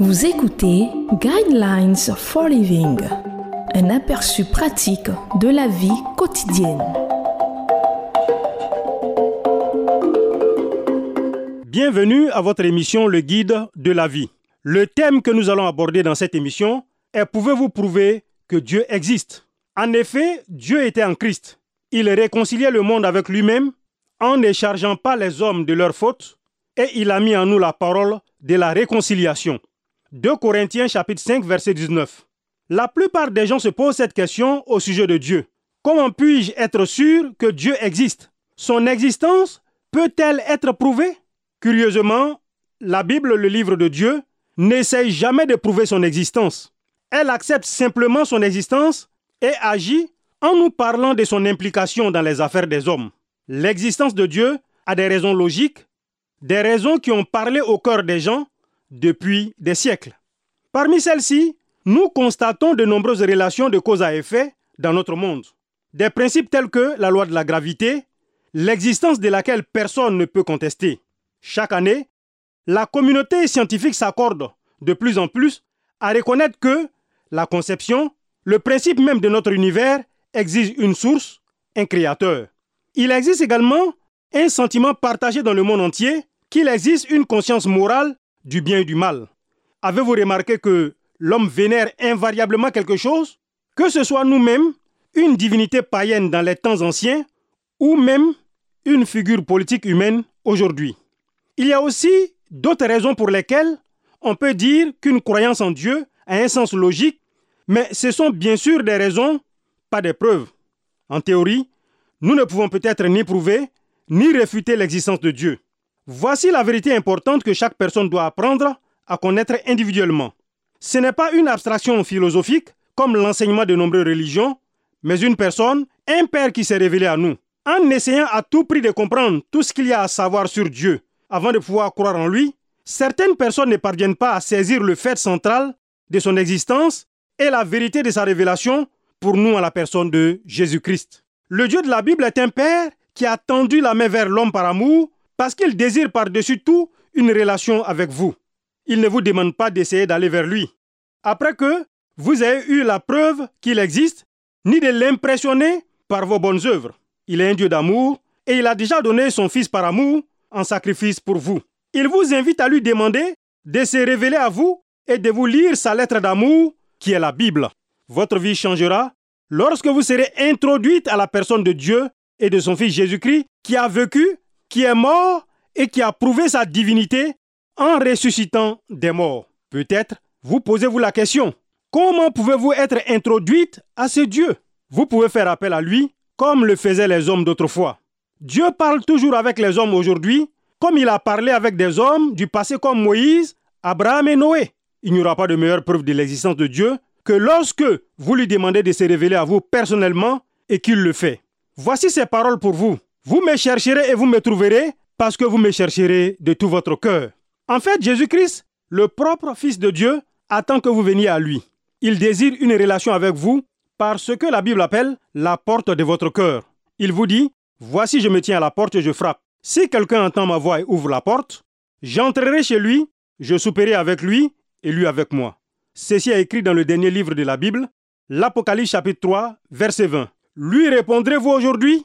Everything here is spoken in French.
Vous écoutez Guidelines for Living, un aperçu pratique de la vie quotidienne. Bienvenue à votre émission Le Guide de la vie. Le thème que nous allons aborder dans cette émission est Pouvez-vous prouver que Dieu existe? En effet, Dieu était en Christ. Il réconciliait le monde avec lui-même en ne chargeant pas les hommes de leurs fautes et il a mis en nous la parole de la réconciliation. 2 Corinthiens chapitre 5 verset 19. La plupart des gens se posent cette question au sujet de Dieu. Comment puis-je être sûr que Dieu existe? Son existence peut-elle être prouvée? Curieusement, la Bible, le livre de Dieu, n'essaye jamais de prouver son existence. Elle accepte simplement son existence et agit en nous parlant de son implication dans les affaires des hommes. L'existence de Dieu a des raisons logiques, des raisons qui ont parlé au cœur des gens depuis des siècles. Parmi celles-ci, nous constatons de nombreuses relations de cause à effet dans notre monde. Des principes tels que la loi de la gravité, l'existence de laquelle personne ne peut contester. Chaque année, la communauté scientifique s'accorde de plus en plus à reconnaître que la conception, le principe même de notre univers, exige une source, un créateur. Il existe également un sentiment partagé dans le monde entier qu'il existe une conscience morale du bien et du mal. Avez-vous remarqué que l'homme vénère invariablement quelque chose? Que ce soit nous-mêmes, une divinité païenne dans les temps anciens, ou même une figure politique humaine aujourd'hui. Il y a aussi d'autres raisons pour lesquelles on peut dire qu'une croyance en Dieu a un sens logique, mais ce sont bien sûr des raisons, pas des preuves. En théorie, nous ne pouvons peut-être ni prouver, ni réfuter l'existence de Dieu. Voici la vérité importante que chaque personne doit apprendre à connaître individuellement. Ce n'est pas une abstraction philosophique comme l'enseignement de nombreuses religions, mais une personne, un Père qui s'est révélé à nous. En essayant à tout prix de comprendre tout ce qu'il y a à savoir sur Dieu avant de pouvoir croire en lui, certaines personnes ne parviennent pas à saisir le fait central de son existence et la vérité de sa révélation pour nous en la personne de Jésus-Christ. Le Dieu de la Bible est un Père qui a tendu la main vers l'homme par amour parce qu'il désire par-dessus tout une relation avec vous. Il ne vous demande pas d'essayer d'aller vers lui. Après que vous avez eu la preuve qu'il existe, ni de l'impressionner par vos bonnes œuvres. Il est un Dieu d'amour et il a déjà donné son Fils par amour en sacrifice pour vous. Il vous invite à lui demander de se révéler à vous et de vous lire sa lettre d'amour qui est la Bible. Votre vie changera lorsque vous serez introduite à la personne de Dieu et de son Fils Jésus-Christ qui a vécu qui est mort et qui a prouvé sa divinité en ressuscitant des morts. Peut-être vous posez-vous la question, comment pouvez-vous être introduite à ce Dieu? Vous pouvez faire appel à lui comme le faisaient les hommes d'autrefois. Dieu parle toujours avec les hommes aujourd'hui comme il a parlé avec des hommes du passé comme Moïse, Abraham et Noé. Il n'y aura pas de meilleure preuve de l'existence de Dieu que lorsque vous lui demandez de se révéler à vous personnellement et qu'il le fait. Voici ces paroles pour vous. Vous me chercherez et vous me trouverez parce que vous me chercherez de tout votre cœur. En fait, Jésus-Christ, le propre Fils de Dieu, attend que vous veniez à lui. Il désire une relation avec vous par ce que la Bible appelle la porte de votre cœur. Il vous dit, Voici je me tiens à la porte et je frappe. Si quelqu'un entend ma voix et ouvre la porte, j'entrerai chez lui, je souperai avec lui et lui avec moi. Ceci est écrit dans le dernier livre de la Bible, l'Apocalypse chapitre 3, verset 20. Lui répondrez-vous aujourd'hui?